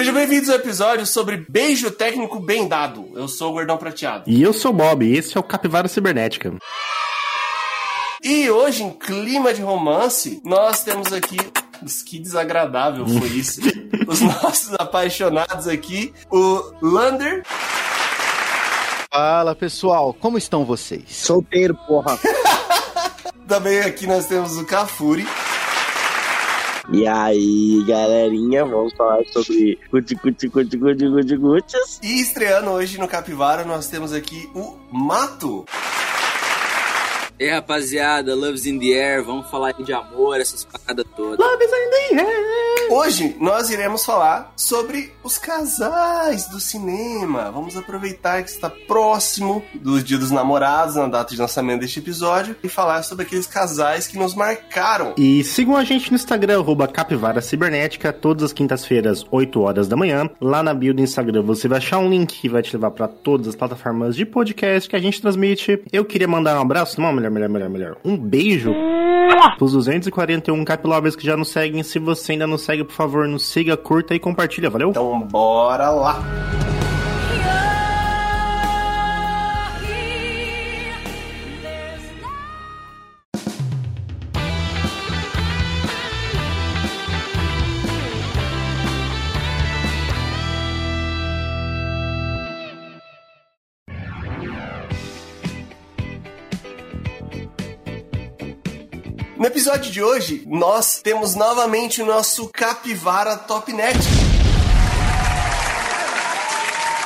Sejam bem-vindos ao episódio sobre beijo técnico bem dado. Eu sou o Gordão Prateado. E eu sou o Bob, e esse é o Capivara Cibernética. E hoje, em clima de romance, nós temos aqui. Que desagradável foi isso. Os nossos apaixonados aqui, o Lander. Fala pessoal, como estão vocês? Solteiro, porra. Também aqui nós temos o Cafuri. E aí, galerinha, vamos falar sobre cuti cuti cuti cuti cuti cutis. E estreando hoje no Capivara, nós temos aqui o Mato. E aí, rapaziada, Love's in the Air, vamos falar de amor, essas paradas todas. Love is in the air. Hoje nós iremos falar sobre os casais do cinema. Vamos aproveitar que está próximo do Dia dos Namorados, na data de lançamento deste episódio, e falar sobre aqueles casais que nos marcaram. E sigam a gente no Instagram, arroba Capivara Cibernética, todas as quintas-feiras, 8 horas da manhã. Lá na bio do Instagram você vai achar um link que vai te levar para todas as plataformas de podcast que a gente transmite. Eu queria mandar um abraço, não, melhor, melhor, melhor, melhor. Um beijo pros 241 Caplovers que já nos seguem. Se você ainda não segue, por favor, nos siga, curta e compartilha, valeu? Então bora lá. Episódio de hoje, nós temos novamente o nosso Capivara Top Net.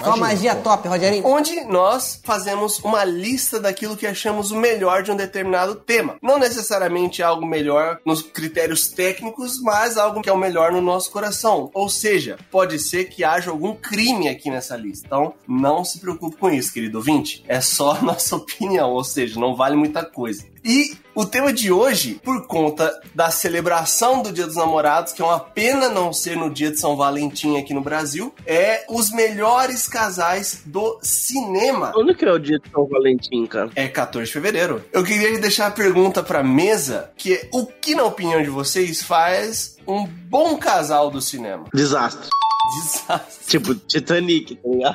Só magia top, Rogerinho. onde nós fazemos uma lista daquilo que achamos o melhor de um determinado tema. Não necessariamente algo melhor nos critérios técnicos, mas algo que é o melhor no nosso coração. Ou seja, pode ser que haja algum crime aqui nessa lista. Então, não se preocupe com isso, querido ouvinte. É só a nossa opinião, ou seja, não vale muita coisa. E o tema de hoje, por conta da celebração do Dia dos Namorados, que é uma pena não ser no dia de São Valentim aqui no Brasil, é os melhores casais do cinema. Quando que é o dia de São Valentim, cara? É 14 de fevereiro. Eu queria deixar a pergunta pra mesa, que é o que, na opinião de vocês, faz um bom casal do cinema? Desastre. Desastre. Tipo, Titanic, tá ligado?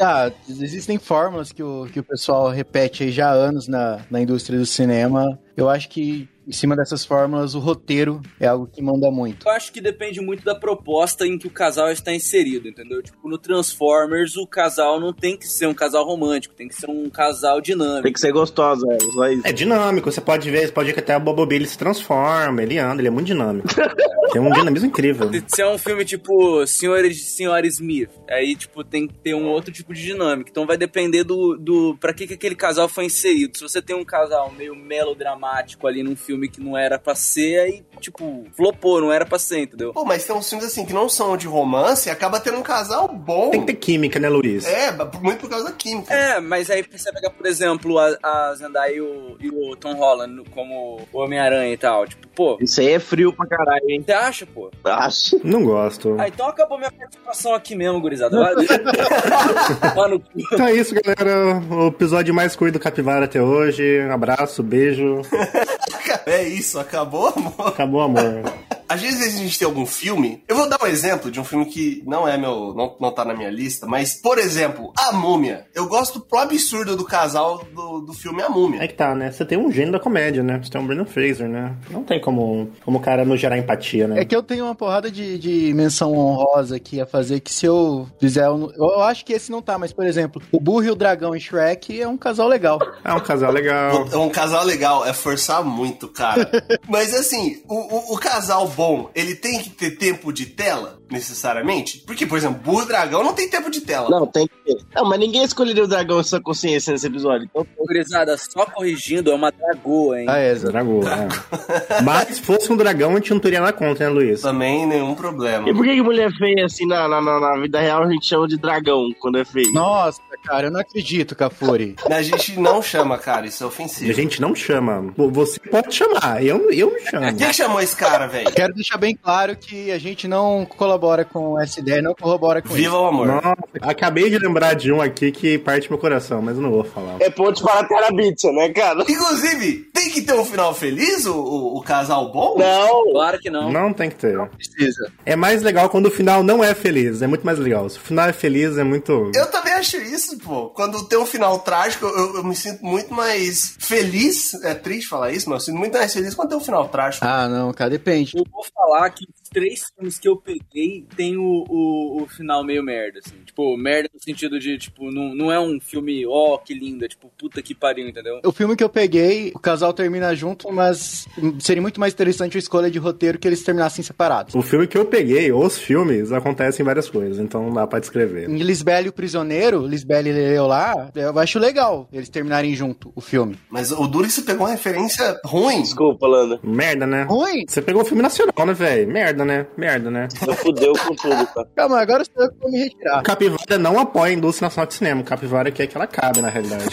Ah, existem fórmulas que o, que o pessoal repete aí já há anos na, na indústria do cinema. Eu acho que em cima dessas fórmulas o roteiro é algo que manda muito. Eu acho que depende muito da proposta em que o casal está inserido, entendeu? Tipo, no Transformers, o casal não tem que ser um casal romântico, tem que ser um casal dinâmico. Tem que ser gostosa, é, só isso. É dinâmico, você pode ver, você pode ver que até o Bobo ele se transforma, ele anda, ele é muito dinâmico. Tem um dinamismo incrível. Se é um filme tipo Senhor e Senhora Smith, aí, tipo, tem que ter um outro tipo de dinâmica. Então vai depender do, do pra que, que aquele casal foi inserido. Se você tem um casal meio melodramático ali num filme que não era pra ser, aí, tipo, flopou, não era pra ser, entendeu? Pô, mas tem uns filmes assim que não são de romance e acaba tendo um casal bom. Tem que ter química, né, Luiz? É, muito por causa da química. É, mas aí você pega, por exemplo, a, a Zendaya e o, e o Tom Holland como o Homem-Aranha e tal. Tipo, pô, Isso aí é frio pra caralho, hein? você acha, pô? Acho. Não gosto. Ah, então acabou minha participação aqui mesmo, gurizada. Mano, Então é isso, galera. O episódio mais curto do Capivara até hoje. Um abraço, beijo. É isso, acabou, amor. Acabou, amor. Às vezes a gente tem algum filme. Eu vou dar um exemplo de um filme que não é meu. não, não tá na minha lista, mas, por exemplo, A Múmia. Eu gosto pro absurdo do casal do, do filme A Múmia. É que tá, né? Você tem um gênio da comédia, né? Você tem um Brandon Fraser, né? Não tem como, como o cara não gerar empatia, né? É que eu tenho uma porrada de, de menção honrosa aqui a fazer que se eu fizer. Eu, eu acho que esse não tá, mas por exemplo, o Burro e o Dragão em Shrek é um casal legal. É um casal legal. É um casal legal, é forçar muito, cara. Mas assim, o, o, o casal bom, ele tem que ter tempo de tela, necessariamente? Porque, por exemplo, Burro Dragão não tem tempo de tela. Não, tem que ter. Não, mas ninguém escolheria o dragão sem consciência nesse episódio. Então, gurizada, só corrigindo, é uma dragoa, hein? Ah, é, Zé. Dragão, é. Mas se fosse um dragão, a gente não teria nada contra, né, Luiz? Também nenhum problema. e por que, que mulher feia, assim, na, na, na, na vida real, a gente chama de dragão quando é feio? Nossa, cara, eu não acredito, Cafuri. A gente não chama, cara, isso é A ofensivo. gente não chama. Você pode chamar, eu, eu não chamo. Quem chamou esse cara, velho? Quero deixar bem claro que a gente não colabora com essa ideia, não corrobora com Viva o amor. Nossa, acabei de lembrar de um aqui que parte meu coração, mas eu não vou falar. É ponte para a Terabitsa, né, cara? Inclusive, Tem que ter um final feliz, o, o, o casal bom? Não, Claro que não. Não tem que ter. Precisa. É mais legal quando o final não é feliz. É muito mais legal. Se o final é feliz, é muito. Eu também acho isso, pô. Quando tem um final trágico, eu, eu me sinto muito mais feliz. É triste falar isso, mas eu sinto muito mais feliz quando tem um final trágico. Ah, não, cara, depende. Eu vou falar que os três filmes que eu peguei tem o, o, o final meio merda, assim. Tipo, merda no sentido de, tipo, não, não é um filme, ó, que lindo, é tipo, puta que pariu, entendeu? O filme que eu peguei, o casal termina junto, mas seria muito mais interessante a escolha de roteiro que eles terminassem separados. O filme que eu peguei, os filmes, acontecem várias coisas, então não dá pra descrever. Em Lisbela e o Prisioneiro, Lisbela e Leleu lá, eu acho legal eles terminarem junto o filme. Mas o duro que você pegou uma referência ruim. desculpa, Lana. Merda, né? Ruim? Você pegou o filme nacional, né, velho? Merda, né? Merda, né? Você fudeu com tudo, cara. Calma, agora sou eu que vou me retirar. O Capivara não apoia a indústria nacional de cinema. O Capivara quer que ela cabe, na realidade.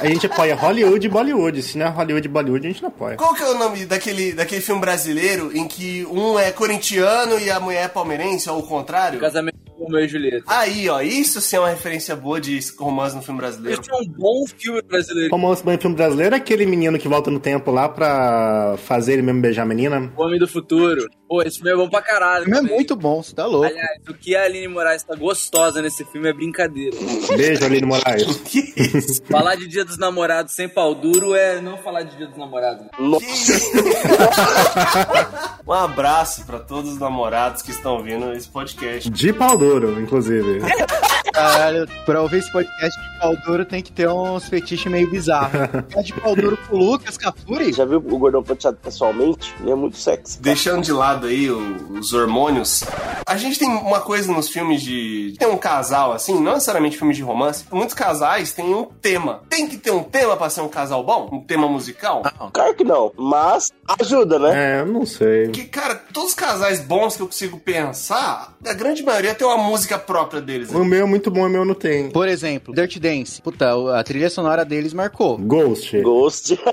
A gente apoia Hollywood e Bollywood. Se não é Hollywood e Bollywood, a gente não apoia. Qual que é o nome daquele, daquele filme brasileiro em que um é corintiano e a mulher é palmeirense, ou o contrário? Casamento Romeu e Julieta. Aí, ó, isso sim é uma referência boa de romance no filme brasileiro. Esse é um bom filme brasileiro. Como o filme brasileiro é aquele menino que volta no tempo lá pra fazer ele mesmo beijar a menina. O Homem do Futuro. Pô, esse filme é bom pra caralho. O filme é muito bom, você tá louco. Aliás, o que a Aline Moraes tá gostosa nesse filme é brincadeira. Beijo, Aline Moraes. Que isso? falar de Dia dos Namorados sem pau duro é não falar de Dia dos Namorados. Nossa, um abraço pra todos os namorados que estão ouvindo esse podcast. De pau duro, inclusive. Caralho, pra ouvir esse podcast de pau duro tem que ter uns fetiches meio bizarros. É de pau duro com o Lucas Cafuri? já viu o Gordão Prateado pessoalmente? Ele é muito sexy. Deixando de lado aí os hormônios, a gente tem uma coisa nos filmes de. Tem um casal assim, não necessariamente filmes de romance. Muitos casais têm um tema. Tem que ter um tema pra ser um casal bom? Um tema musical? Claro que não, mas ajuda, né? É, eu não sei. Porque, cara, todos os casais bons que eu consigo pensar, a grande maioria tem uma música própria deles. O meu é muito bom, o meu não tem. Por exemplo, Dirty Dance. Puta, a trilha sonora deles marcou. Ghost. Ghost.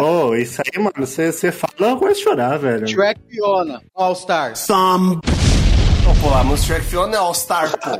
Oh, isso aí, mano, você você fala, eu a chorar, velho. Shrek Fiona, All Star. Então, pô, a música Shrek Fiona é All Star, pô.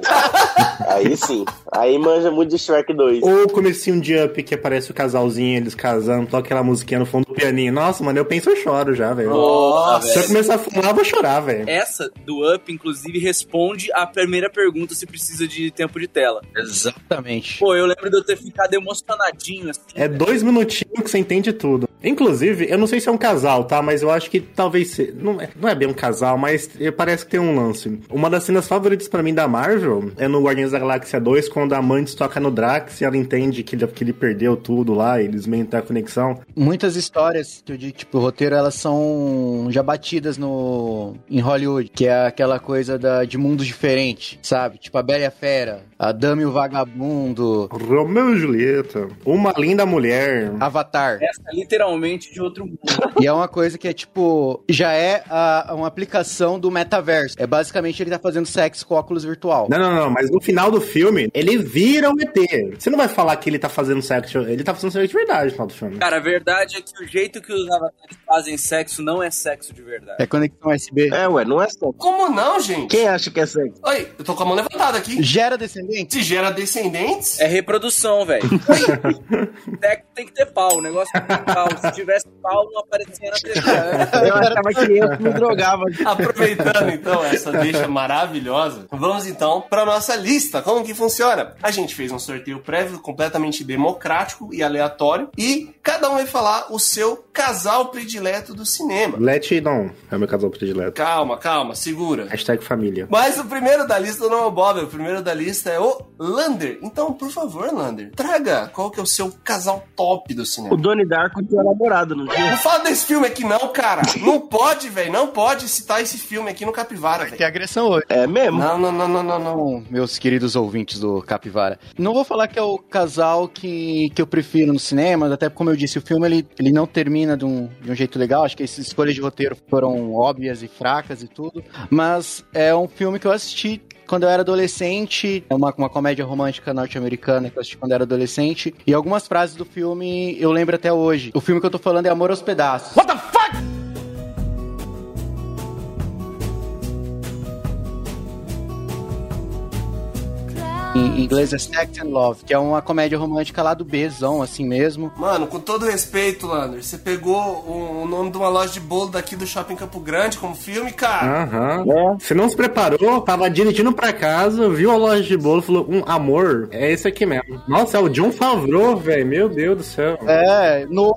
Aí sim. Aí manja muito de Shrek 2. Ou o comecinho de Up, que aparece o casalzinho, eles casando, toca aquela musiquinha no fundo do pianinho. Nossa, mano, eu penso eu choro já, velho. Nossa, Se eu começar a falar, eu vou chorar, velho. Essa do Up, inclusive, responde a primeira pergunta se precisa de tempo de tela. Exatamente. Pô, eu lembro de eu ter ficado emocionadinho, assim. É dois minutinhos que você entende tudo. Inclusive, eu não sei se é um casal, tá? Mas eu acho que talvez se... não, é, não é bem um casal, mas eh, parece que tem um lance. Uma das cenas favoritas pra mim da Marvel é no Guardiões da Galáxia 2, quando a Mantis toca no Drax e ela entende que ele, que ele perdeu tudo lá, e eles têm a conexão. Muitas histórias digo, tipo, o roteiro, elas são já batidas no em Hollywood, que é aquela coisa da, de mundos diferentes, sabe? Tipo a Bela e a Fera, a Dama e o Vagabundo, Romeu e Julieta. Uma linda mulher. Avatar. Essa é literalmente de outro mundo. E é uma coisa que é tipo, já é a- uma aplicação do metaverso. É basicamente ele tá fazendo sexo com óculos virtual. Não, não, não, mas no final do filme, ele vira um ET. Você não vai falar que ele tá fazendo sexo, ele tá fazendo sexo de verdade no final do filme. Cara, a verdade é que o jeito que os avatares fazem sexo não é sexo de verdade. É conexão USB. É, ué, não é sexo. Como não, gente? Quem acha que é sexo? Oi, eu tô com a mão levantada aqui. Gera descendente? Se gera descendentes, É reprodução, velho. Sexo tem que ter pau, o negócio tem que ter pau. Se tivesse pau, não aparecia na TV. Eu achava que eu me drogava. Aproveitando então essa deixa maravilhosa, vamos então para nossa lista. Como que funciona? A gente fez um sorteio prévio completamente democrático e aleatório e cada um vai falar o seu casal predileto do cinema. Let It On é o meu casal predileto. Calma, calma, segura. Hashtag família. Mas o primeiro da lista não é o Bob, o primeiro da lista é o Lander. Então, por favor, Lander, traga qual que é o seu casal top do O cinema. Donnie Darko tinha namorado, não tinha? Não fala desse filme aqui não, cara. Não pode, velho. Não pode citar esse filme aqui no Capivara, velho. Tem agressão hoje. É mesmo? Não, não, não, não, não, não. Meus queridos ouvintes do Capivara. Não vou falar que é o casal que, que eu prefiro no cinema, até como eu disse, o filme ele, ele não termina de um, de um jeito legal. Acho que essas escolhas de roteiro foram óbvias e fracas e tudo. Mas é um filme que eu assisti quando eu era adolescente, é uma, uma comédia romântica norte-americana que eu assisti quando eu era adolescente. E algumas frases do filme eu lembro até hoje. O filme que eu tô falando é Amor aos Pedaços. What the fuck? Em inglês é Sex and Love, que é uma comédia romântica lá do Bzão, assim mesmo. Mano, com todo respeito, Lander, você pegou o, nome de uma loja de bolo daqui do Shopping Campo Grande como filme, cara. Aham. É. Você não se preparou, tava dirigindo pra casa, viu a loja de bolo, falou, um amor, é esse aqui mesmo. Nossa, é o John Favreau, velho, meu Deus do céu. É, no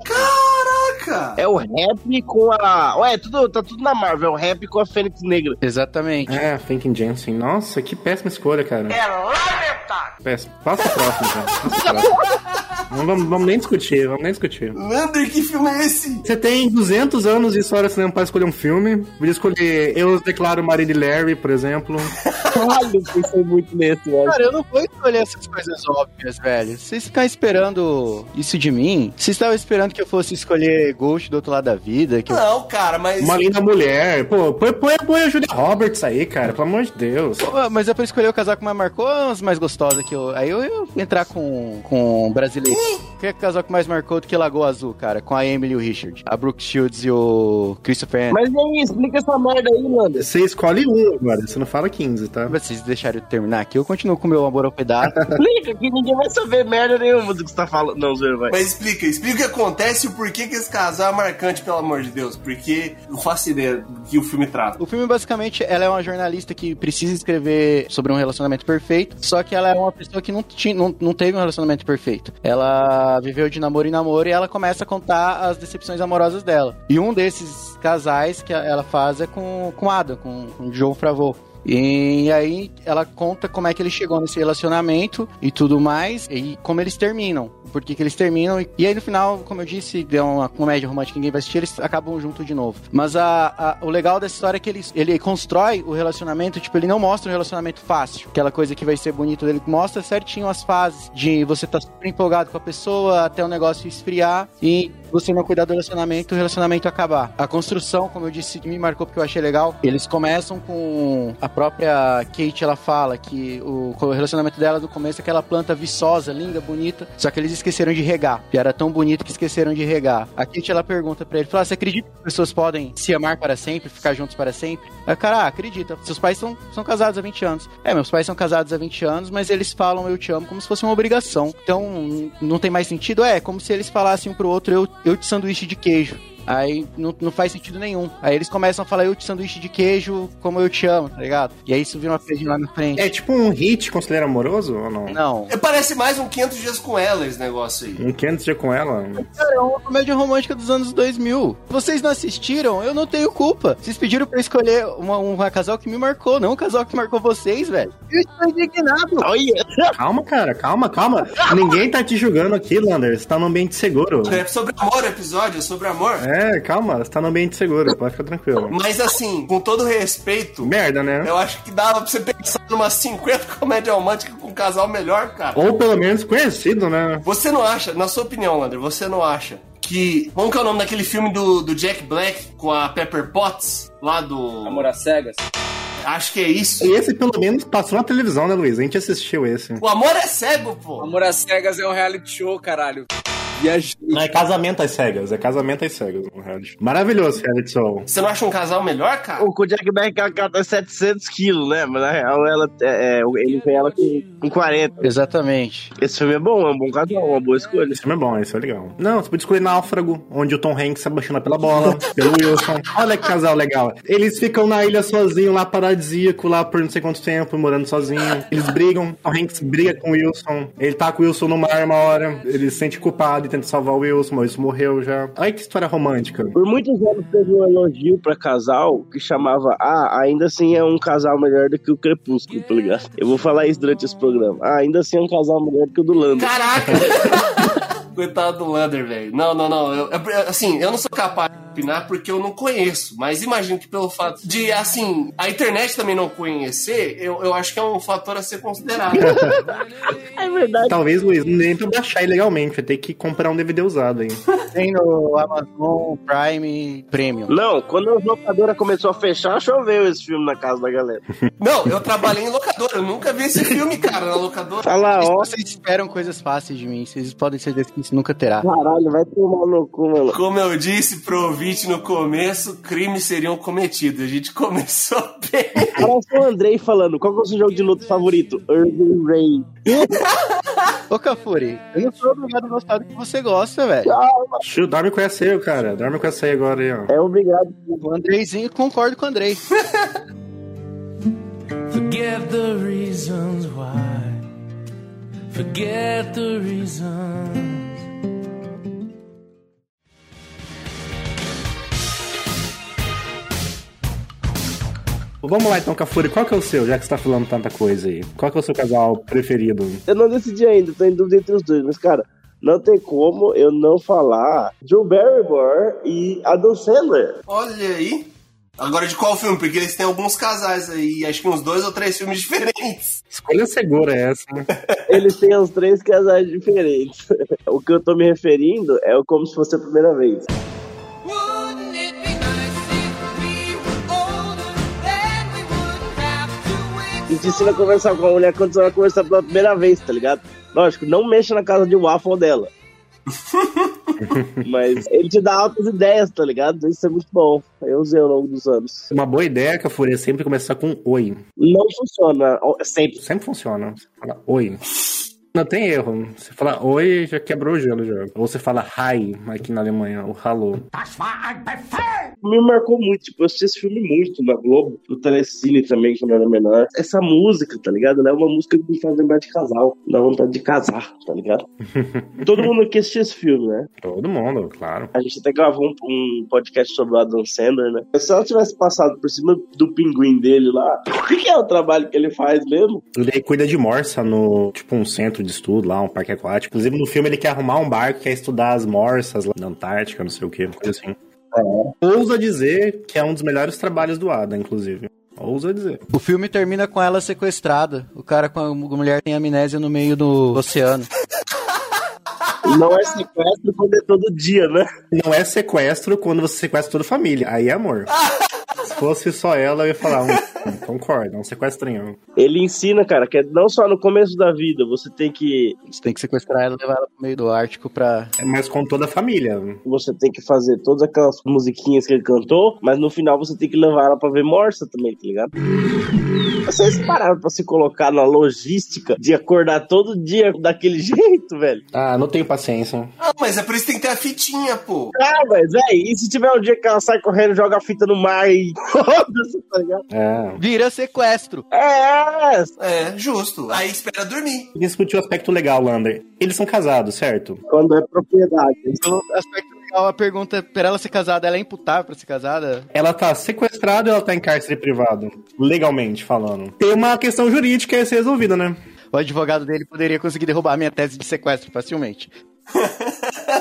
Caraca! É o rap com a. Ué, tudo, tá tudo na Marvel. É o rap com a Fênix Negra. Exatamente. É, Thinking Jensen. Nossa, que péssima escolha, cara. É lamentável. Péssimo. Passa o próximo, cara. Passa o próximo. Não vamos, vamos nem discutir, vamos nem discutir. Lander, que filme é esse? Você tem 200 anos de história de cinema pra escolher um filme. Podia escolher Eu Declaro Maria de Larry, por exemplo. Caralho, eu pensei muito nesse, velho. Cara, eu não vou escolher essas coisas óbvias, velho. Vocês ficam esperando isso de mim? Vocês estavam esperando que eu fosse escolher Ghost do outro lado da vida? Que eu... Não, cara, mas. Uma linda mulher. Pô, põe, põe, põe a Julia Roberts aí, cara, pelo amor de Deus. Pô, Mas é pra escolher o casaco mais marcou as mais gostosas que eu. Aí eu ia entrar com, com brasileiro. Que é o casaco mais marcou do que Lagoa Azul, cara? Com a Emily e o Richard. A Brooke Shields e o Christopher. Mas aí, explica essa merda aí, mano. Você escolhe um agora, você não fala 15, tá? Vocês deixaram eu terminar aqui, eu continuo com o meu amor ao pedaço. Explica que ninguém vai saber merda nenhuma do que você tá falando. Não, Zé, vai. Mas explica, explica o que acontece e o porquê que esse casal é marcante, pelo amor de Deus. Porque eu faço ideia do que o filme trata. O filme, basicamente, ela é uma jornalista que precisa escrever sobre um relacionamento perfeito, só que ela é uma pessoa que não, tinha, não, não teve um relacionamento perfeito. Ela viveu de namoro em namoro e ela começa a contar as decepções amorosas dela. E um desses casais que ela faz é com, com Adam, com, o Joe Favreau. E aí ela conta como é que ele chegou nesse relacionamento e tudo mais, e como eles terminam. Por que que eles terminam. E, e aí no final, como eu disse, deu uma comédia romântica que ninguém vai assistir, eles acabam junto de novo. Mas a, a- o legal dessa história é que ele, ele constrói o relacionamento, tipo, ele não mostra um relacionamento fácil. Aquela coisa que vai ser bonito dele, mostra certinho as fases de você estar super empolgado com a pessoa, até o negócio esfriar e você não cuidar do relacionamento, o relacionamento acabar. A construção, como eu disse, me marcou porque eu achei legal. Eles começam com a própria Kate, ela fala que o, o relacionamento dela no começo é aquela planta viçosa, linda, bonita, só que eles esqueceram de regar. E era tão bonito que esqueceram de regar. A Kate, ela pergunta pra ele, fala, você acredita que as pessoas podem se amar para sempre, ficar juntos para sempre? Aí cara, ah, acredita. Seus pais são, são casados há 20 anos. É, meus pais são casados há 20 anos, mas eles falam eu te amo como se fosse uma obrigação. Então, não tem mais sentido? É, como se eles falassem um pro outro eu, eu te sanduíche de queijo. Aí não, não faz sentido nenhum. Aí eles começam a falar eu te sanduíche de queijo como eu te amo, tá ligado? E aí isso vira uma coisa lá na frente. É tipo um hit considera amoroso ou não? Não. É, Parece mais um 500 dias com ela esse negócio aí. Um 500 dias com ela? Cara, é uma comédia romântica dos anos 2000. Vocês não assistiram, eu não tenho culpa. Vocês pediram pra eu escolher uma, um casal que me marcou, não um casal que marcou vocês, velho. Eu estou indignado. Olha, Calma, cara, calma, calma. Ninguém tá te julgando aqui, Lander. Você tá num ambiente seguro. É sobre amor o episódio, é sobre amor. É, calma, você tá num ambiente seguro, pode ficar tranquilo. Mas assim, com todo respeito, Merda, né? eu acho que dava pra você pensar numa 50 comédia romântica com um casal melhor, cara. Ou pelo menos conhecido, né? Você não acha, na sua opinião, Lander, você não acha que. Como que é o nome daquele filme do, do Jack Black com a Pepper Potts? Lá do. Amor às cegas. Acho que é isso. Esse pelo menos passou na televisão, né, Luiz? A gente assistiu esse. O amor é cego, pô. Amor às cegas é um reality show, caralho. Não é casamento às cegas, é casamento às cegas. no reality. Maravilhoso, reality show. Você não acha um casal melhor, cara? o Jack Black ela tá 700 quilos, né? Mas na real, ela, é, é, ele vê ela com, com 40. Exatamente. Esse filme é bom, é um bom casal, uma boa escolha. Esse filme é bom, esse é legal. Não, você pode escolher Náufrago, onde o Tom Hanks se apaixona pela bola, pelo Wilson. Olha que casal legal. Eles ficam na ilha sozinhos, lá paradisíaco, lá por não sei quanto tempo, morando sozinho. Eles brigam, Tom Hanks briga com o Wilson. Ele tá com o Wilson no mar uma hora, ele se sente culpado e tenta salvar o Wilson, mas o Wilson morreu já. Olha que história romântica. Por muitos anos teve um elogio pra casal que chamava Ah, ainda assim é um casal melhor do que o Crepúsculo, tá ligado? Eu vou falar isso durante esse programa. Ah, ainda assim é um casal melhor do que o do Lando. Caraca! Coitado do Lander, velho. Não, não, não. Eu- assim, eu não sou capaz de opinar porque eu não conheço. Mas imagino que pelo fato de, assim, a internet também não conhecer, eu, eu acho que é um fator a ser considerado. É verdade. Talvez, Luiz, não nem pra baixar ilegalmente, vai ter que comprar um DVD usado aí. Tem no Amazon Prime Premium. Não, quando a locadora começou a fechar, choveu esse filme na casa da galera. não, eu trabalhei em locadora. Eu nunca vi esse filme, cara, na locadora. Fala, ó. vocês esperam coisas fáceis de mim, vocês podem ser decepcionados. Isso nunca terá. Caralho, vai tomar no cu, mano. Como eu disse pro ouvinte no começo, crimes seriam cometidos. A gente começou bem. Parece o Andrei falando, qual que é o seu jogo de luta favorito? Urban Rain. Ô, Cafuri, eu não sou obrigado a gostar do que você gosta, velho. Dorme com essa aí, cara. Dorme com essa aí agora aí, ó. É obrigado. O Andreizinho, concordo com o Andrei. Forget the reasons why. Forget the reasons. Vamos lá então, Cafuri, qual que é o seu, já que você tá falando tanta coisa aí? Qual que é o seu casal preferido? Eu não decidi ainda, tô em dúvida entre os dois, mas, cara, não tem como eu não falar Joe Barrymore e Adam Sandler. Olha aí. Agora de qual filme? Porque eles têm alguns casais aí, acho que uns dois ou três filmes diferentes. Escolha segura é essa, né? Eles têm os três casais diferentes. o que eu tô me referindo é o como se fosse a primeira vez. E te ensina a conversar com a mulher quando você vai conversar pela primeira vez, tá ligado? Lógico, não mexa na casa de waffle dela. Mas ele te dá altas ideias, tá ligado? Isso é muito bom. Eu usei ao longo dos anos. Uma boa ideia, Cafuri, é sempre começar com oi. Não funciona sempre. Sempre funciona. Você fala oi. Não tem erro. Você fala oi, já quebrou o gelo já. Ou você fala hi aqui na Alemanha, o hallo. Me marcou muito, tipo, eu assisti esse filme muito na Globo, no Telecine também, quando eu era menor. Essa música, tá ligado? Ela é uma música que me faz lembrar de casal, dá vontade de casar, tá ligado? Todo mundo aqui assistiu esse filme, né? Todo mundo, claro. A gente até gravou um, um podcast sobre o Adam Sandler, né? Se ela tivesse passado por cima do pinguim dele lá, o que, que é o trabalho que ele faz mesmo? Ele cuida de morsa no, tipo, um centro de estudo lá, um parque aquático. Inclusive, no filme ele quer arrumar um barco, quer estudar as morsas lá na Antártica, não sei o que, coisa assim. Ousa dizer que é um dos melhores trabalhos do Adam, inclusive. Ousa dizer. O filme termina com ela sequestrada. O cara com a mulher tem amnésia no meio do oceano. Não é sequestro quando é todo dia, né? Não é sequestro quando você sequestra toda a família. Aí é amor. Se fosse só ela, eu ia falar, um, concordo, é um sequestrinho. Ele ensina, cara, que é não só no começo da vida, você tem que Você tem que sequestrar ela e levar ela pro meio do Ártico pra. É mais com toda a família. você tem que fazer todas aquelas musiquinhas que ele cantou, mas no final você tem que levar ela pra ver morsa também, tá ligado? Vocês pararam pra se colocar na logística de acordar todo dia daquele jeito, velho? Ah, não tenho paciência. Ah, mas é por isso que tem que ter a fitinha, pô. Ah, mas é, e se tiver um dia que ela sai correndo, joga a fita no mar e tá ligado? É. Vira sequestro. É, É, justo. Aí espera dormir. Discutir o aspecto legal, Lander. Eles são casados, certo? quando é propriedade. Pelo aspecto legal, a pergunta, pra ela ser casada, ela é imputável pra ser casada? Ela tá sequestrada ou ela tá em cárcere privado? Legalmente falando. Tem uma questão jurídica a ser resolvida, né? O advogado dele poderia conseguir derrubar a minha tese de sequestro facilmente.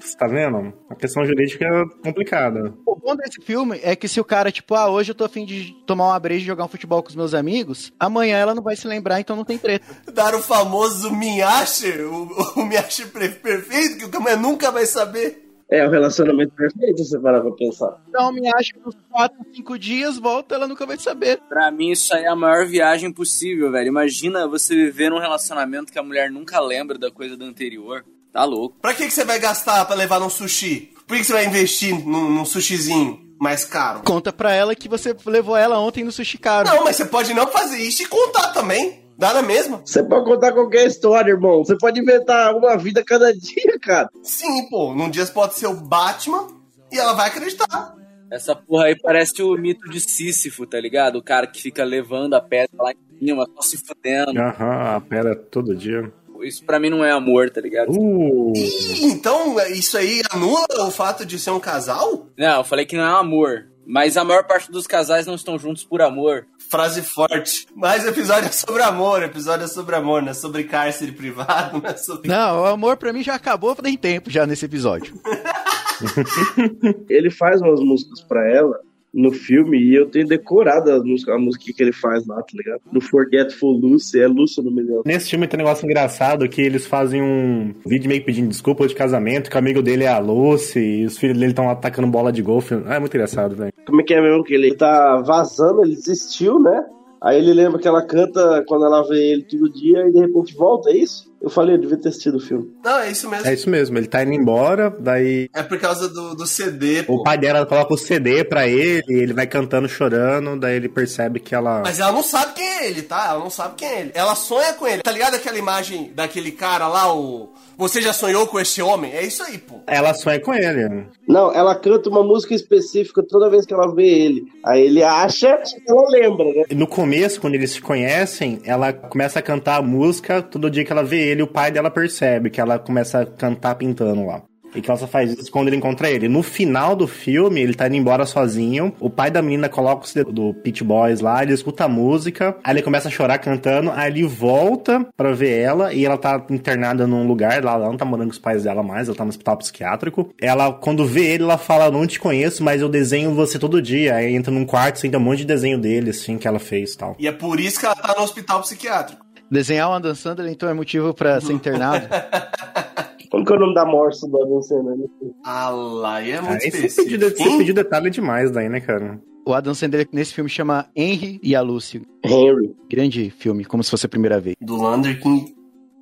Você tá vendo? A questão jurídica é complicada. O bom desse filme é que se o cara, tipo, ah, hoje eu tô afim de tomar uma breja e jogar um futebol com os meus amigos, amanhã ela não vai se lembrar, então não tem treta. Dar o famoso Minhache, o, o Minhache pre- perfeito, que o Camarão nunca vai saber. É o relacionamento perfeito, se você parar pra pensar. Então me acha que nos 4, 5 dias volta, ela nunca vai saber. Pra mim, isso aí é a maior viagem possível, velho. Imagina você viver num relacionamento que a mulher nunca lembra da coisa do anterior. Tá louco. Pra que, que você vai gastar pra levar num sushi? Por que, que você vai investir num, num sushizinho mais caro? Conta pra ela que você levou ela ontem no sushi caro. Não, mas você pode não fazer isso e contar também. Dá na mesma? Você pode contar qualquer história, irmão. Você pode inventar uma vida cada dia, cara. Sim, pô. Num dia você pode ser o Batman e ela vai acreditar. Essa porra aí parece o mito de Sísifo, tá ligado? O cara que fica levando a pedra lá em cima, só se fudendo. Aham, a pera todo dia. Isso pra mim não é amor, tá ligado? Uh, Ih, então isso aí anula o fato de ser um casal? Não, eu falei que não é amor. Mas a maior parte dos casais não estão juntos por amor. Frase forte. Mas o episódio é sobre amor, episódio é sobre amor, não é sobre cárcere privado, não é sobre. Não, o amor pra mim já acabou tem tempo já nesse episódio. Ele faz umas músicas pra ela no filme e eu tenho decorado as músicas, a música que ele faz lá, tá ligado? No Forgetful Lucy, é Lucy no melhor. nesse filme tem um negócio engraçado que eles fazem um vídeo meio que pedindo desculpa de casamento, que o amigo dele é a Lucy, e os filhos dele estão atacando bola de golfe. Ah, é muito engraçado, velho. Como é que é mesmo que ele tá vazando, ele desistiu, né? Aí ele lembra que ela canta quando ela vê ele todo dia e de repente volta, é isso? Eu falei, eu devia ter assistido o filme. Não, é isso mesmo. É isso mesmo, ele tá indo embora, daí É por causa do, do CD, pô. o pai dela coloca o CD pra ele, ele vai cantando, chorando, daí ele percebe que ela. Mas ela não sabe quem é ele, tá? Ela não sabe quem é ele. Ela sonha com ele. Tá ligado aquela imagem daquele cara lá, o. Você já sonhou com esse homem? É isso aí, pô. Ela sonha com ele. Não, ela canta uma música específica toda vez que ela vê ele. Aí ele acha que ela lembra, né? No começo, quando eles se conhecem, ela começa a cantar a música, todo dia que ela vê ele, o pai dela percebe que ela começa a cantar pintando lá. E que ela só faz isso quando ele encontra ele. No final do filme, ele tá indo embora sozinho. O pai da menina coloca o CD do Pitch Boys lá, ele escuta a música, aí ele começa a chorar cantando, aí ele volta pra ver ela e ela tá internada num lugar, lá ela não tá morando com os pais dela mais, ela tá no hospital psiquiátrico. Ela, quando vê ele, ela fala: Não te conheço, mas eu desenho você todo dia. Aí entra num quarto, senta um monte de desenho dele, assim, que ela fez tal. E é por isso que ela tá no hospital psiquiátrico. Desenhar o Adam Sandler, então, é motivo pra ser internado? Como que é o nome da morsa do Adam Sandler? Ah lá, e é muito específico. pediu, você Hein? pediu detalhe demais daí, né, cara? o Adam Sandler nesse filme chama Henry e a Lucy. Henry. Grande filme, como se fosse a primeira vez. Do Lander que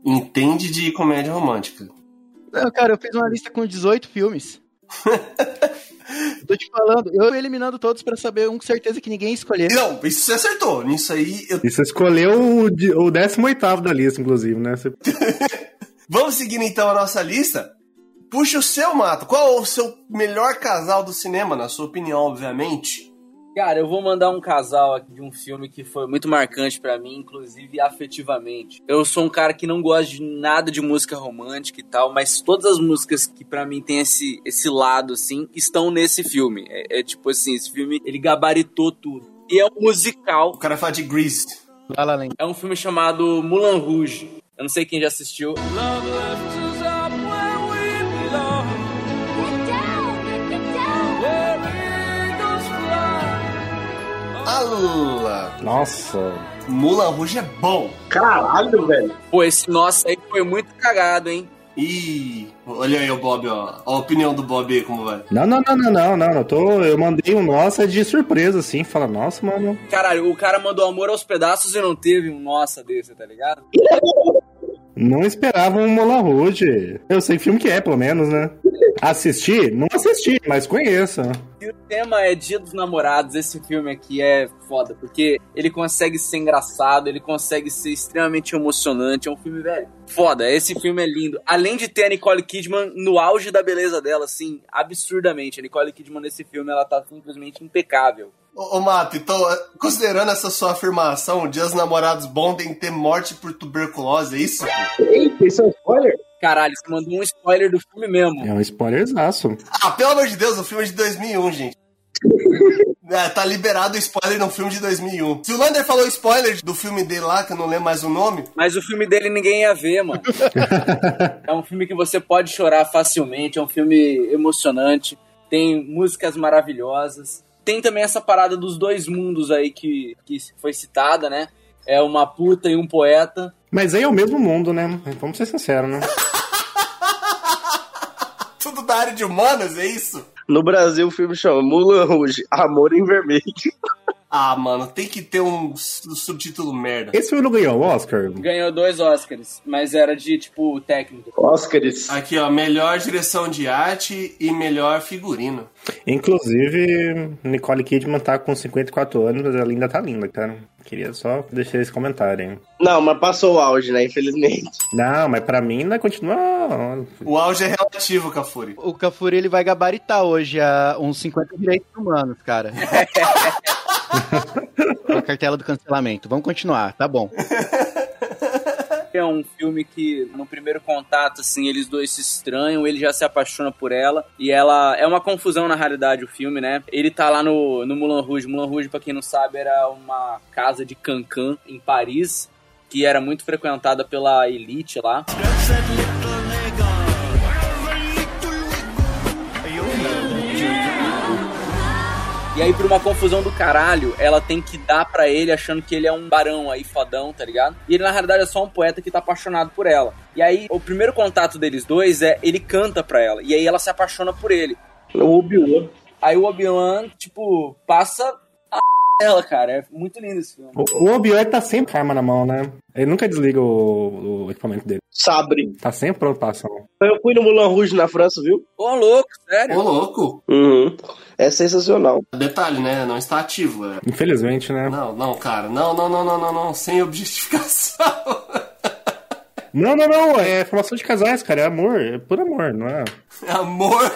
entende de comédia romântica. Não, cara, eu fiz uma lista com 18 filmes. Tô te falando, eu eliminando todos pra saber um com certeza que ninguém ia escolher. Não, isso você acertou. Nisso aí, eu... E você escolheu o, o 18 da lista, inclusive, né? Você- Vamos seguindo então a nossa lista. Puxa o seu, Mato. Qual é o seu melhor casal do cinema, na sua opinião, obviamente? Cara, eu vou mandar um casal aqui de um filme que foi muito marcante pra mim, inclusive afetivamente. Eu sou um cara que não gosta de nada de música romântica e tal, mas todas as músicas que pra mim tem esse, esse lado, assim, estão nesse filme. É, é tipo assim, esse filme, ele gabaritou tudo. E é um musical, O cara fala de Grease. La La Land. é um filme chamado Mulan Rouge. Eu não sei quem já assistiu. Love lifts Allah. Nossa. Mulan Rouge é bom. Caralho, velho. Pô, esse nosso aí foi muito cagado, hein? Ih, olha aí o Bob, ó. A opinião do Bob aí, como vai. Não, não, não, não, não, não. Eu, tô, eu mandei um nossa de surpresa, assim. Fala, nossa, mano. Caralho, o cara mandou amor aos pedaços e não teve um nossa desse, tá ligado? Não esperava um Mola Rouge. Eu sei que filme que é, pelo menos, né? Assisti? Não assisti, mas conheço. E o tema é Dia dos Namorados, esse filme aqui é foda, porque ele consegue ser engraçado, ele consegue ser extremamente emocionante, é um filme, velho, foda, esse filme é lindo. Além de ter a Nicole Kidman no auge da beleza dela, assim, absurdamente, a Nicole Kidman nesse filme, ela tá simplesmente impecável. Ô, ô Mato, então, considerando essa sua afirmação, Dias Namorados bom tem que ter morte por tuberculose, é isso? Eita, isso é um spoiler? Caralho, você mandou um spoiler do filme mesmo. É um spoilerzaço. Ah, pelo amor de Deus, o filme é de 2001, gente. É, tá liberado o spoiler no filme de 2001. Se o Lander falou spoiler do filme dele lá, que eu não lembro mais o nome, Mas o filme dele ninguém ia ver, mano. é um filme que você pode chorar facilmente, é um filme emocionante, tem músicas maravilhosas. Tem também essa parada dos dois mundos aí que, que foi citada, né? É uma puta e um poeta. Mas aí é o mesmo mundo, né? Vamos ser sinceros, né? Área de humanas, é isso? No Brasil, o filme chama Mulan Rouge, Amor em Vermelho. Ah, mano, tem que ter um subtítulo merda. Esse filme não ganhou o Oscar? Ganhou dois Oscars, mas era de, tipo, técnico. Oscars. Aqui, ó, melhor direção de arte e melhor figurino. Inclusive, Nicole Kidman tá com 54 anos, mas ela ainda tá linda, cara. Queria só deixar esse comentário, hein? Não, mas passou o auge, né? Infelizmente. Não, mas pra mim ainda continua. O auge é relativo, Cafuri. O Cafuri ele vai gabaritar hoje a uns 50 direitos humanos, cara. a cartela do cancelamento. Vamos continuar, tá bom. É um filme que, no primeiro contato, assim, eles dois se estranham, ele já se apaixona por ela, e ela... É uma confusão, na realidade, o filme, né? Ele tá lá no, no Moulin Rouge. Moulin Rouge, pra quem não sabe, era uma casa de cancan em Paris, que era muito frequentada pela elite lá. E aí, por uma confusão do caralho, ela tem que dar pra ele achando que ele é um barão aí, fodão, tá ligado? E ele, na realidade, é só um poeta que tá apaixonado por ela. E aí, o primeiro contato deles dois é ele canta pra ela. E aí ela se apaixona por ele. O Obi-Wan. Aí o Obi-Wan, tipo, passa dela, cara. É muito lindo esse filme. O, o Obi-Wan tá sempre com a arma na mão, né? Ele nunca desliga o, o equipamento dele. Sabre. Tá sempre pronto pra ação. Eu fui no Moulin Rouge na França, viu? Ô, louco, Ô, sério. louco. Uhum. É sensacional. Detalhe, né? Não está ativo. é. Infelizmente, né? Não, não, cara. Não, não, não, não, não, não. Sem objetificação. Não, não, não. É formação de casais, cara. É amor. É por amor, não é? Amor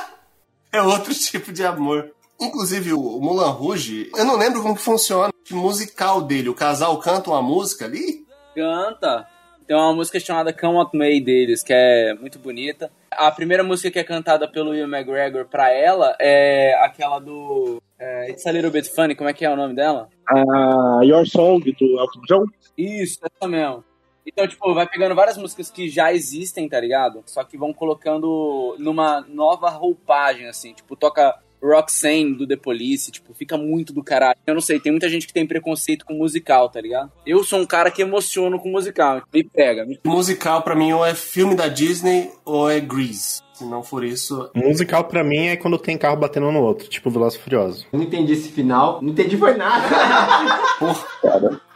é outro tipo de amor. Inclusive, o Mulan Rouge, eu não lembro como que funciona o musical dele. O casal canta uma música ali? Canta. Tem uma música chamada Come What May deles, que é muito bonita. A primeira música que é cantada pelo Will McGregor pra ela é aquela do é, It's a Little Bit Funny, como é que é o nome dela? A Your Song do Elton John. Isso, essa mesmo. Então, tipo, vai pegando várias músicas que já existem, tá ligado? Só que vão colocando numa nova roupagem, assim. Tipo, toca Roxanne do The Police, tipo, fica muito do caralho. Eu não sei, tem muita gente que tem preconceito com musical, tá ligado? Eu sou um cara que emociono com musical. Me pega, me Musical, pra mim, ou é filme da Disney ou é Grease. Se não for isso, Musical pra mim é quando tem carro batendo um no outro, tipo Veloz e Furioso. Eu não entendi esse final. Não entendi foi nada.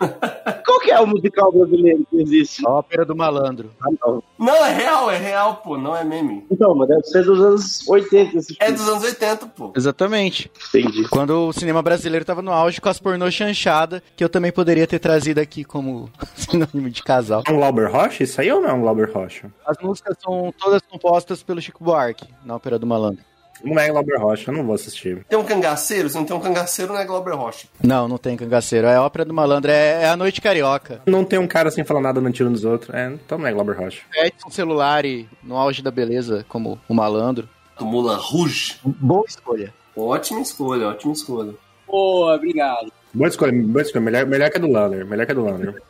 Qual que é o musical brasileiro que existe? A ópera do malandro. Ah, não. Não, é real, é real, pô, não é meme. Então, mas deve ser dos anos 80 esse É filme. dos anos 80, pô. Exatamente. Entendi. Quando o cinema brasileiro tava no auge com as pornô chanchada, que eu também poderia ter trazido aqui como sinônimo de casal. É um Glauber Rocha? Isso aí ou não é um Glauber Rocha? As músicas são todas compostas pelo Chico Buarque, na ópera do malandro. Não é Glauber Rocha, eu não vou assistir. Tem um cangaceiro? Se não tem um cangaceiro, não é Glauber Rocha. Não, não tem cangaceiro. É a ópera do malandro, é, é a noite carioca. Não tem um cara sem falar nada no tiro dos outros. É, então não é Glauber Rocha. Edson celular e no auge da beleza, como o malandro. Do Mulan Rouge. Boa escolha. Ótima escolha, ótima escolha. Pô, obrigado. Boa escolha, boa escolha. Melhor, melhor que a do Lander. Melhor que a do Lander.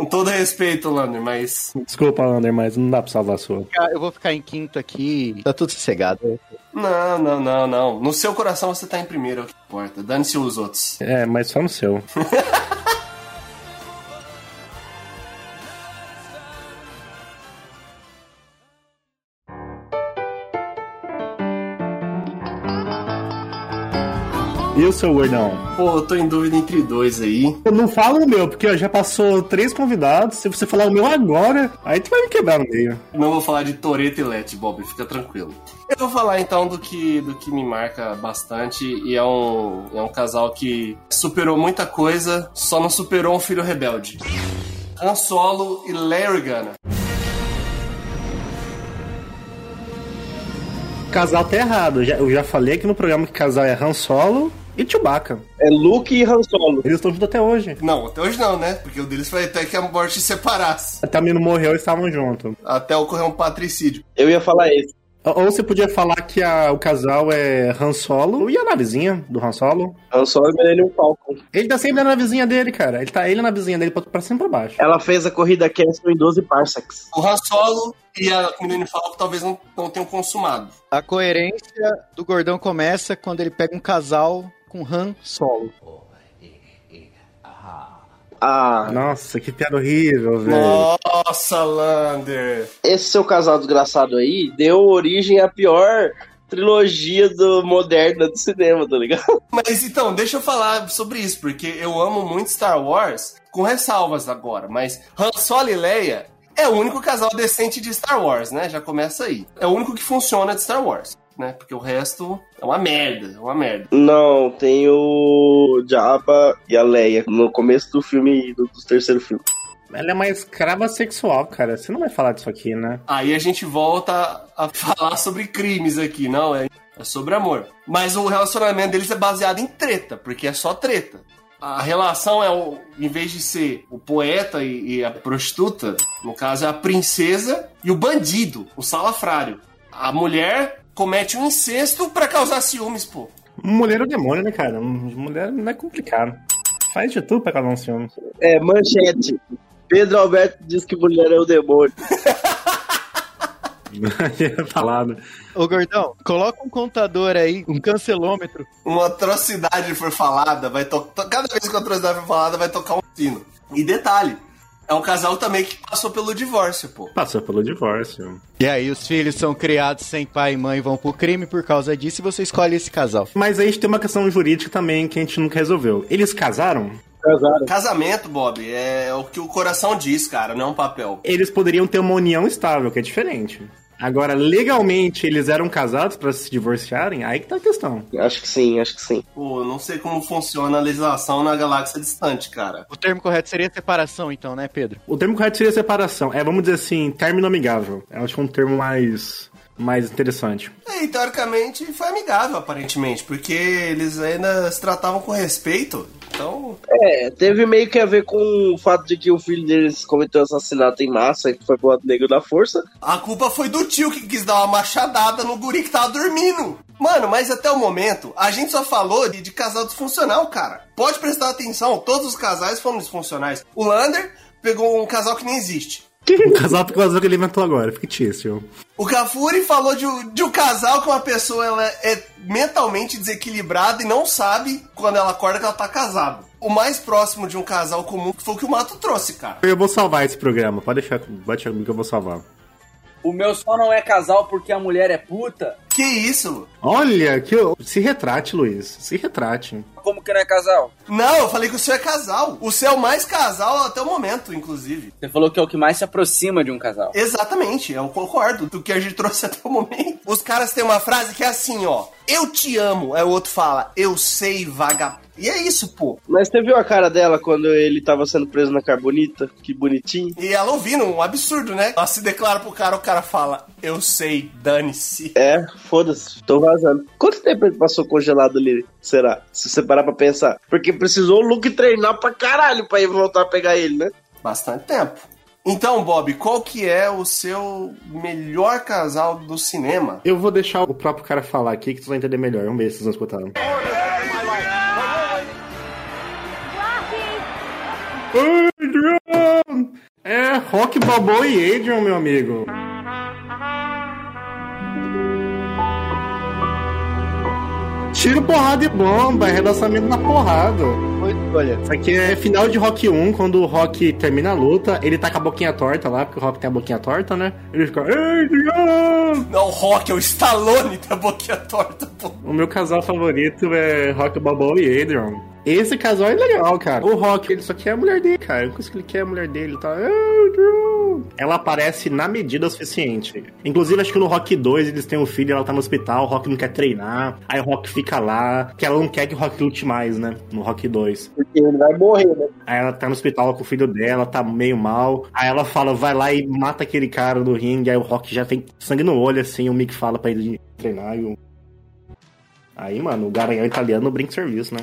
Com todo respeito, Lander, mas. Desculpa, Lander, mas não dá pra salvar a sua. Eu vou ficar em quinto aqui. Tá tudo sossegado. Não, não, não, não. No seu coração você tá em primeiro, é o que importa. Dane-se os outros. É, mas só no seu. E o seu gordão? Pô, eu tô em dúvida entre dois aí. Eu não falo o meu, porque ó, já passou três convidados. Se você falar o meu agora, aí tu vai me quebrar no meio. Não vou falar de Toreto e Let, Bob, fica tranquilo. Eu vou falar então do que, do que me marca bastante e é um, é um casal que superou muita coisa, só não superou um filho rebelde. Han Solo e Leia Organa. Casal tá errado. Eu já, eu já falei aqui no programa que casal é Han Solo e Chewbacca. É Luke e Han Solo. Eles estão juntos até hoje. Não, até hoje não, né? Porque o deles foi até que a morte se separasse. Até o menino morreu e estavam juntos. Até ocorrer um patricídio. Eu ia falar esse. Ou você podia falar que a- o casal é Han Solo e a navezinha do Han Solo. Han Solo e Millennium Falcon. Ele tá sempre na navezinha dele, cara. Ele tá ele na navezinha dele pra, pra cima e pra baixo. Ela fez a corrida Castle em 12 parsecs. O Han Solo e a Millennium Falcon talvez não, não tenham consumado. A coerência do gordão começa quando ele pega um casal com Han Solo. Ah, Nossa, que piada horrível, velho. Nossa, Lander! esse seu casal desgraçado aí deu origem à pior trilogia do moderna do cinema, tá ligado? Mas então, deixa eu falar sobre isso, porque eu amo muito Star Wars, com ressalvas agora, mas Han Solo e Leia é o único casal decente de Star Wars, né? Já começa aí. É o único que funciona de Star Wars, né? Porque o resto é uma merda, é uma merda. Não, tem o Jabba e a Leia no começo do filme, do, do terceiro filme. Ela é uma escrava sexual, cara. Você não vai falar disso aqui, né? Aí a gente volta a falar sobre crimes aqui, não? É, é sobre amor. Mas o relacionamento deles é baseado em treta, porque é só treta. A relação é, o, em vez de ser o poeta e, e a prostituta, no caso é a princesa e o bandido, o salafrário. A mulher comete um incesto pra causar ciúmes, pô. Mulher é o demônio, né, cara? Mulher não é complicado. Faz de tudo pra causar um ciúme. É, manchete. Pedro Alberto diz que mulher é o demônio. Falado. Ô gordão, coloca um contador aí, um cancelômetro. uma atrocidade for falada, vai tocar. Cada vez que uma atrocidade for falada, vai tocar um sino. E detalhe. É um casal também que passou pelo divórcio, pô. Passou pelo divórcio. E aí, os filhos são criados sem pai e mãe e vão pro crime por causa disso e você escolhe esse casal. Mas aí a gente tem uma questão jurídica também que a gente nunca resolveu. Eles casaram? Casaram. Casamento, Bob, é o que o coração diz, cara, não é um papel. Eles poderiam ter uma união estável, que é diferente. Agora, legalmente, eles eram casados pra se divorciarem? Aí que tá a questão. Acho que sim, acho que sim. Pô, não sei como funciona a legislação na galáxia distante, cara. O termo correto seria separação, então, né, Pedro? O termo correto seria separação. É, vamos dizer assim, término amigável. Eu acho que é um termo mais, mais interessante. E teoricamente foi amigável, aparentemente, porque eles ainda se tratavam com respeito. Então, É, teve meio que a ver com o fato de que o filho deles cometeu assassinato em massa e foi pro lado negro da força. a culpa foi do tio que quis dar uma machadada no guri que tava dormindo. Mano, mas até o momento, a gente só falou de, de casal disfuncional, cara. Pode prestar atenção, todos os casais foram disfuncionais. O Lander pegou um casal que nem existe. O casal que o que ele inventou agora, fictício. O Cafuri falou de, um- de um casal que uma pessoa ela é mentalmente desequilibrada e não sabe quando ela acorda que ela tá casada. O mais próximo de um casal comum foi o que o Mato trouxe, cara. Eu vou salvar esse programa, pode deixar, pode deixar comigo que eu vou salvar. O meu só não é casal porque a mulher é puta? Que isso? Olha, que se retrate, Luiz. Se retrate. Como que não é casal? Não, eu falei que o seu é casal. O seu é o mais casal até o momento, inclusive. Você falou que é o que mais se aproxima de um casal. Exatamente, eu concordo do que a gente trouxe até o momento. Os caras têm uma frase que é assim, ó. Eu te amo. Aí o outro fala, eu sei, vagabundo. E é isso, pô. Mas você viu a cara dela quando ele tava sendo preso na Carbonita? Que bonitinho. E ela ouvindo, um absurdo, né? Ela se declara pro cara, o cara fala, eu sei, dane-se. É, foda-se, tô vazando. Quanto tempo ele passou congelado ali, será? Se você parar pra pensar. Porque precisou o Luke treinar pra caralho pra ir voltar a pegar ele, né? Bastante tempo. Então, Bob, qual que é o seu melhor casal do cinema? Eu vou deixar o próprio cara falar aqui que tu vai entender melhor. Vamos ver se vocês vão escutar. Adrian! É Rock Balboa e Adrian, meu amigo. Tiro, porrada e bomba, é na porrada. Escolha. Isso aqui é final de Rock 1, quando o Rock termina a luta, ele tá com a boquinha torta lá, porque o Rock tem a boquinha torta, né? Ele fica! Não, o Rock é o Stallone da boquinha torta, pô. O meu casal favorito é Rock Balboa e Adrian. Esse casal é legal, cara. O Rock, ele só quer a mulher dele, cara. O que ele quer a mulher dele, tá? Ela aparece na medida suficiente. Inclusive, acho que no Rock 2 eles têm um filho, ela tá no hospital, o Rock não quer treinar, aí o Rock fica lá, que ela não quer que o Rock lute mais, né? No Rock 2. Porque ele vai morrer, né? Aí ela tá no hospital com o filho dela, tá meio mal. Aí ela fala, vai lá e mata aquele cara do ringue. Aí o Rock já tem sangue no olho, assim. O Mick fala pra ele treinar e o... Aí, mano, o garanhão italiano brinca serviço, né?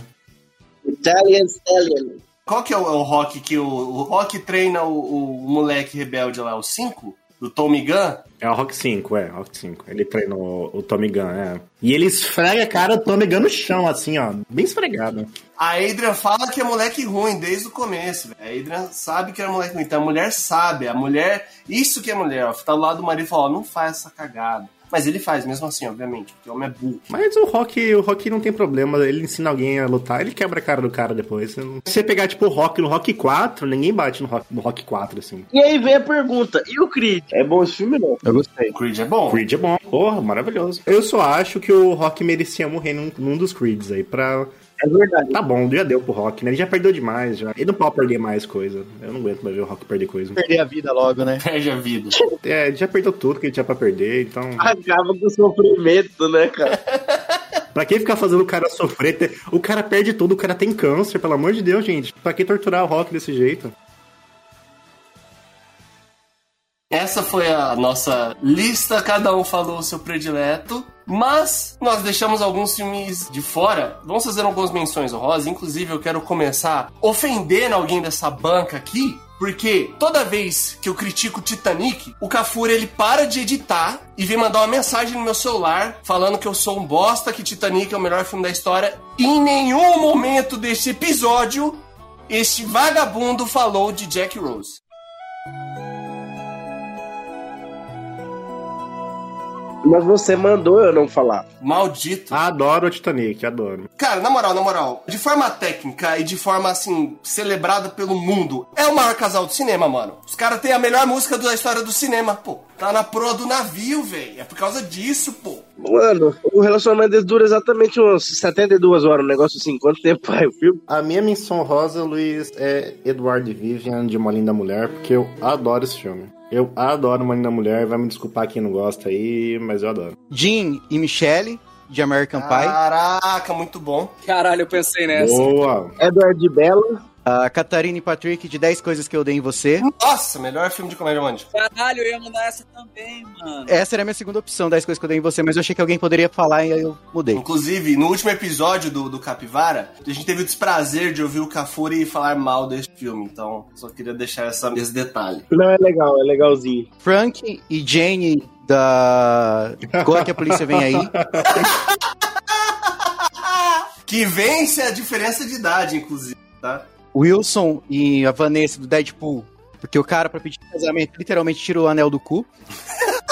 Italian Stallion. Qual que é o, é o Rock que o, o Rock treina o, o moleque rebelde lá, o 5? Do Tommy Gunn? É o Rock 5, é, Rock 5. Ele treinou o Tommy Gunn, é. E ele esfrega a cara do Tommy Gunn no chão, assim, ó. Bem esfregado. A Adrian fala que é moleque ruim desde o começo. velho. A Adrian sabe que é moleque ruim. Então a mulher sabe. A mulher. Isso que é mulher, ó. Tá do lado do marido e fala: ó, não faz essa cagada. Mas ele faz mesmo assim, obviamente, porque o homem é burro. Mas o Rock, o Rock não tem problema. Ele ensina alguém a lutar, ele quebra a cara do cara depois. Se você pegar, tipo, o Rock no Rock 4, ninguém bate no Rock, no Rock 4, assim. E aí vem a pergunta: e o Creed? É bom esse filme, não? Eu gostei. O Creed é bom. Creed é bom, porra, maravilhoso. Eu só acho que o Rock merecia morrer num, num dos Creeds aí, pra... É verdade. Tá bom, já deu pro Rock, né? Ele já perdeu demais, já. Ele não pode perder mais coisa. Eu não aguento mais ver o Rock perder coisa. Perder a vida logo, né? Perde a vida. É, ele já perdeu tudo que ele tinha pra perder, então... Acaba com o sofrimento, né, cara? Pra que ficar fazendo o cara sofrer? O cara perde tudo, o cara tem câncer, pelo amor de Deus, gente. Pra que torturar o Rock desse jeito? Essa foi a nossa lista, cada um falou o seu predileto. Mas nós deixamos alguns filmes de fora. Vamos fazer algumas menções honrosas. Inclusive, eu quero começar ofendendo alguém dessa banca aqui. Porque toda vez que eu critico Titanic, o Cafura ele para de editar e vem mandar uma mensagem no meu celular falando que eu sou um bosta, que Titanic é o melhor filme da história. E em nenhum momento desse episódio, este vagabundo falou de Jack Rose. Mas você mandou eu não falar. Maldito. Adoro o Titanic, adoro. Cara, na moral, na moral, de forma técnica e de forma, assim, celebrada pelo mundo, é o maior casal do cinema, mano. Os caras têm a melhor música da história do cinema, pô. Tá na proa do navio, velho. É por causa disso, pô. Mano, o relacionamento deles dura exatamente uns 72 horas, um negócio assim. Quanto tempo vai o filme? A minha menção rosa, Luiz, é Edward e Vivian de Uma Linda Mulher, porque eu adoro esse filme. Eu adoro Uma Linda Mulher, vai me desculpar quem não gosta aí, mas eu adoro. Jean e Michelle, de American Pie. Caraca, muito bom. Caralho, eu pensei nessa. Boa! Edward de Bella. A Catarina e Patrick, de 10 Coisas Que Eu Dei em Você. Nossa, melhor filme de comédia romântica. Caralho, eu ia mandar essa também, mano. Essa era a minha segunda opção, 10 Coisas Que Eu Dei em Você, mas eu achei que alguém poderia falar e aí eu mudei. Inclusive, no último episódio do, do Capivara, a gente teve o desprazer de ouvir o Cafuri falar mal desse filme. Então, só queria deixar essa, esse detalhe. Não, é legal, é legalzinho. Frank e Jane da Corra que a polícia vem aí. Que vence a diferença de idade, inclusive, tá? Wilson e a Vanessa do Deadpool. Porque o cara, pra pedir casamento, literalmente tirou o anel do cu.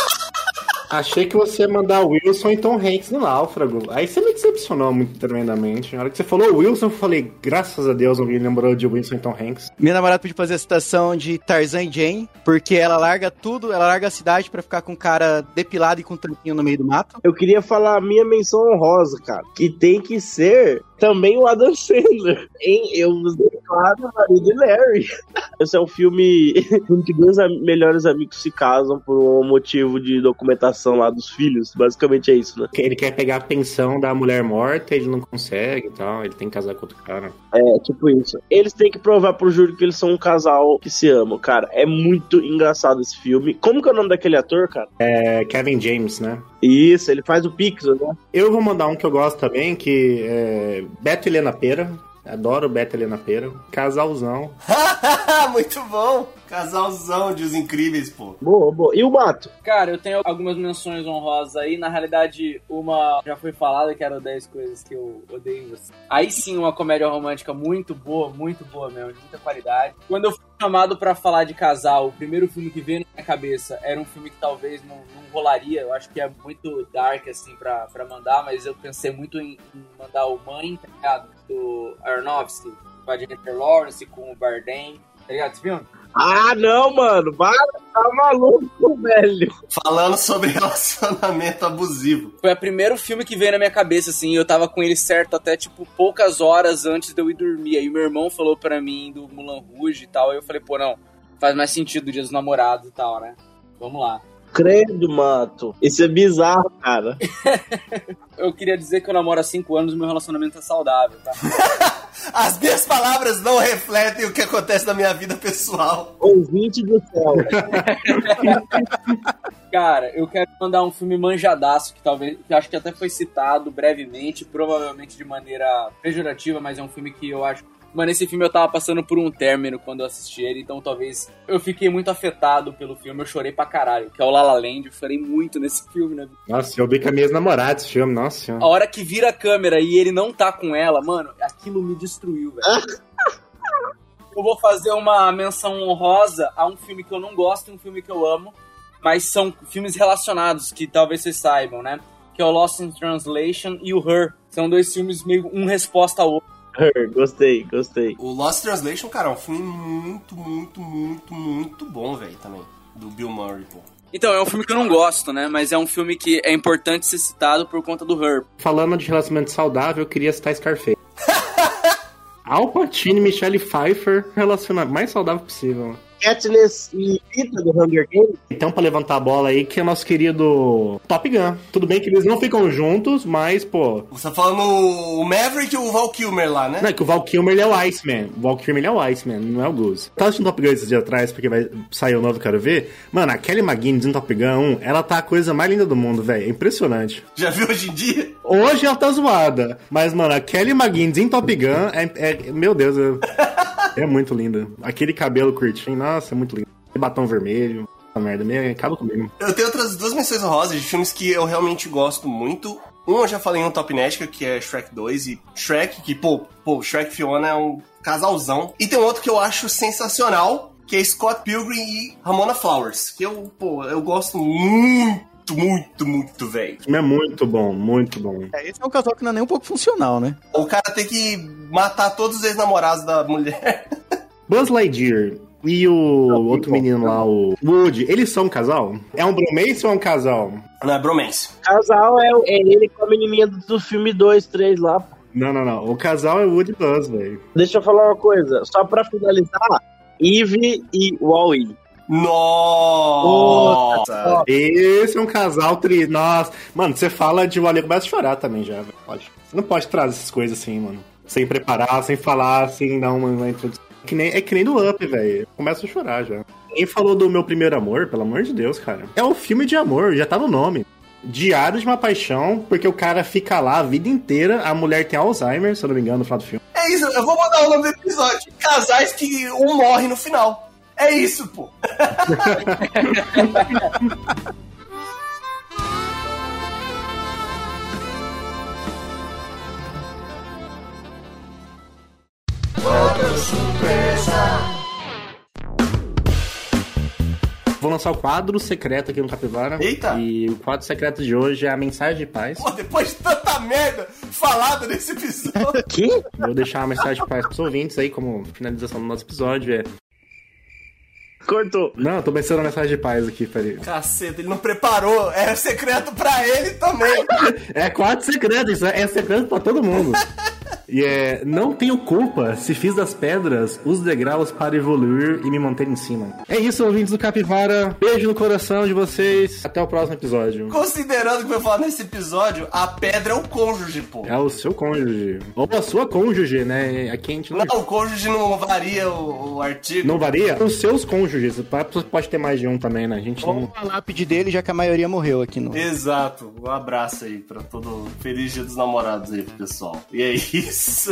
Achei que você ia mandar Wilson e Tom Hanks no Náufrago. Aí você me decepcionou muito tremendamente. Na hora que você falou Wilson, eu falei, graças a Deus alguém lembrou de Wilson e Tom Hanks. Minha namorada pediu fazer a citação de Tarzan e Jane, porque ela larga tudo, ela larga a cidade pra ficar com o cara depilado e com um tampinho no meio do mato. Eu queria falar a minha menção honrosa, cara. Que tem que ser também o Adam Sandler. Em Eu Vos Declaro Marido e Larry. Esse é um filme em que dois melhores amigos se casam por um motivo de documentação lá dos filhos. Basicamente é isso, né? Ele quer pegar a pensão da mulher morta, ele não consegue e tal. Ele tem que casar com outro cara. É, tipo isso. Eles têm que provar pro júri que eles são um casal que se amam, cara. É muito engraçado esse filme. Como que é o nome daquele ator, cara? É Kevin James, né? Isso, ele faz o Pixel, né? Eu vou mandar um que eu gosto também, que é Beto e Helena Pera. Adoro Beto e Helena Pera. Casalzão. muito bom. Casalzão de Os Incríveis, pô. Boa, boa. E o Mato? Cara, eu tenho algumas menções honrosas aí. Na realidade, uma já foi falada, que era 10 coisas que eu odeio em você. Aí sim, uma comédia romântica muito boa, muito boa mesmo, de muita qualidade. Quando eu fui chamado pra falar de casal, o primeiro filme que veio na minha cabeça era um filme que talvez não, não rolaria. Eu acho que é muito dark, assim, pra, pra mandar, mas eu pensei muito em, em mandar o Mãe, tá ligado? Do Aronofsky, com a Jennifer Lawrence, com o Bardem. Tá ligado esse filme? Ah, não, mano. Para, tá maluco, velho. Falando sobre relacionamento abusivo. Foi o primeiro filme que veio na minha cabeça, assim, e eu tava com ele certo até, tipo, poucas horas antes de eu ir dormir. Aí meu irmão falou pra mim do Mulan Rouge e tal, aí eu falei, pô, não, faz mais sentido o Dia dos Namorados e tal, né? Vamos lá. Credo, Mato. Isso é bizarro, cara. Eu queria dizer que eu namoro há 5 anos e meu relacionamento é saudável, tá? As minhas palavras não refletem o que acontece na minha vida pessoal. Ouvinte do céu. Cara, eu quero mandar um filme manjadaço, que talvez, que acho que até foi citado brevemente, provavelmente de maneira pejorativa, mas é um filme que eu acho. Mano, esse filme eu tava passando por um término quando eu assisti ele, então talvez eu fiquei muito afetado pelo filme, eu chorei pra caralho, que é o La La Land, eu chorei muito nesse filme, né? Nossa, eu vi com as minhas namoradas esse filme, nossa A hora que vira a câmera e ele não tá com ela, mano, aquilo me destruiu, velho. eu vou fazer uma menção honrosa a um filme que eu não gosto e um filme que eu amo, mas são filmes relacionados, que talvez vocês saibam, né? Que é o Lost in Translation e o Her. São dois filmes meio um resposta ao outro. gostei, gostei. O Lost Translation, cara, é um filme muito, muito, muito, muito bom, velho, também. Do Bill Murray, pô. Então, é um filme que eu não gosto, né? Mas é um filme que é importante ser citado por conta do Her. Falando de relacionamento saudável, eu queria citar Scarface. Al Pacino e Michelle Pfeiffer, relacionamento mais saudável possível. Katniss e Rita do Hunger Games. Então, pra levantar a bola aí, que é nosso querido Top Gun. Tudo bem que eles não ficam juntos, mas, pô... Você tá falando o Maverick e o Val Kilmer lá, né? Não, é que o Val Kilmer ele é o Iceman. O Val Kilmer ele é o Iceman, não é o Goose. Tava assistindo Top Gun esses dias atrás, porque vai sair o novo, quero ver. Mano, a Kelly McGuinness em Top Gun 1, ela tá a coisa mais linda do mundo, velho. É impressionante. Já viu hoje em dia? Hoje ela tá zoada. Mas, mano, a Kelly McGuinness em Top Gun é... é- meu Deus, é, é muito linda. Aquele cabelo curtinho, nossa, é muito lindo. E batom vermelho. Essa merda, me acaba comigo. Eu tenho outras duas menções honrosas de filmes que eu realmente gosto muito. Um eu já falei em um Top Nética, que é Shrek 2 e Shrek, que, pô, pô, Shrek Fiona é um casalzão. E tem um outro que eu acho sensacional, que é Scott Pilgrim e Ramona Flowers, que eu, pô, eu gosto muito muito, muito velho. O filme é muito bom, muito bom. É, esse é um casal que não é nem um pouco funcional, né? O cara tem que matar todos os ex-namorados da mulher. Buzz Lightyear e o outro menino lá, o Woody, eles são um casal? É um bromance ou é um casal? Não é bromance. Casal é, é ele com a menininha do, filme 2, 3 lá. Não, não, não. O casal é Woody Buzz, velho. Deixa eu falar uma coisa, só pra finalizar, Eve e Wall-E. Nossa! Esse é um casal tri. Nossa. Mano, você fala de Wally, começa a chorar também já, velho. Pode. Você não pode trazer essas coisas assim, mano. Sem preparar, sem falar, sem dar uma, uma introdução. Que nem, é que nem do Up, velho. Começa a chorar já. Quem falou do meu primeiro amor, pelo amor de Deus, cara. É um filme de amor, já tá no nome. Diário de uma paixão, porque o cara fica lá a vida inteira, a mulher tem Alzheimer, se eu não me engano, no final do filme. É isso, eu vou mudar o nome do episódio. Casais que um morre no final. É isso, pô. Vou lançar o quadro secreto aqui no Capivara. Eita! E o quadro secreto de hoje é a mensagem de paz. Pô, depois de tanta merda falada nesse episódio. Que? Vou deixar uma mensagem de paz pros ouvintes aí, como finalização do nosso episódio. É... Cortou. Não, eu tô pensando na mensagem de paz aqui, peraí. Caceta, ele não preparou. Era secreto pra ele também. É quadro secreto, isso é é secreto pra todo mundo. E é, não tenho culpa se fiz das pedras os degraus para evoluir e me manter em cima. É isso, ouvintes do Capivara. Beijo no coração de vocês. Até o próximo episódio. Considerando que foi falar nesse episódio, a pedra é o cônjuge, pô. É o seu cônjuge. Ou a sua cônjuge, né? Aqui a gente não, Não, o cônjuge não varia o, o artigo. não varia. Os seus cônjuges. Pode- Pode ter mais de um também, né? A gente Vamos não. a lápide dele, já que a maioria morreu aqui no. Exato. Um abraço aí pra todo feliz dia dos namorados aí pro pessoal. E é ース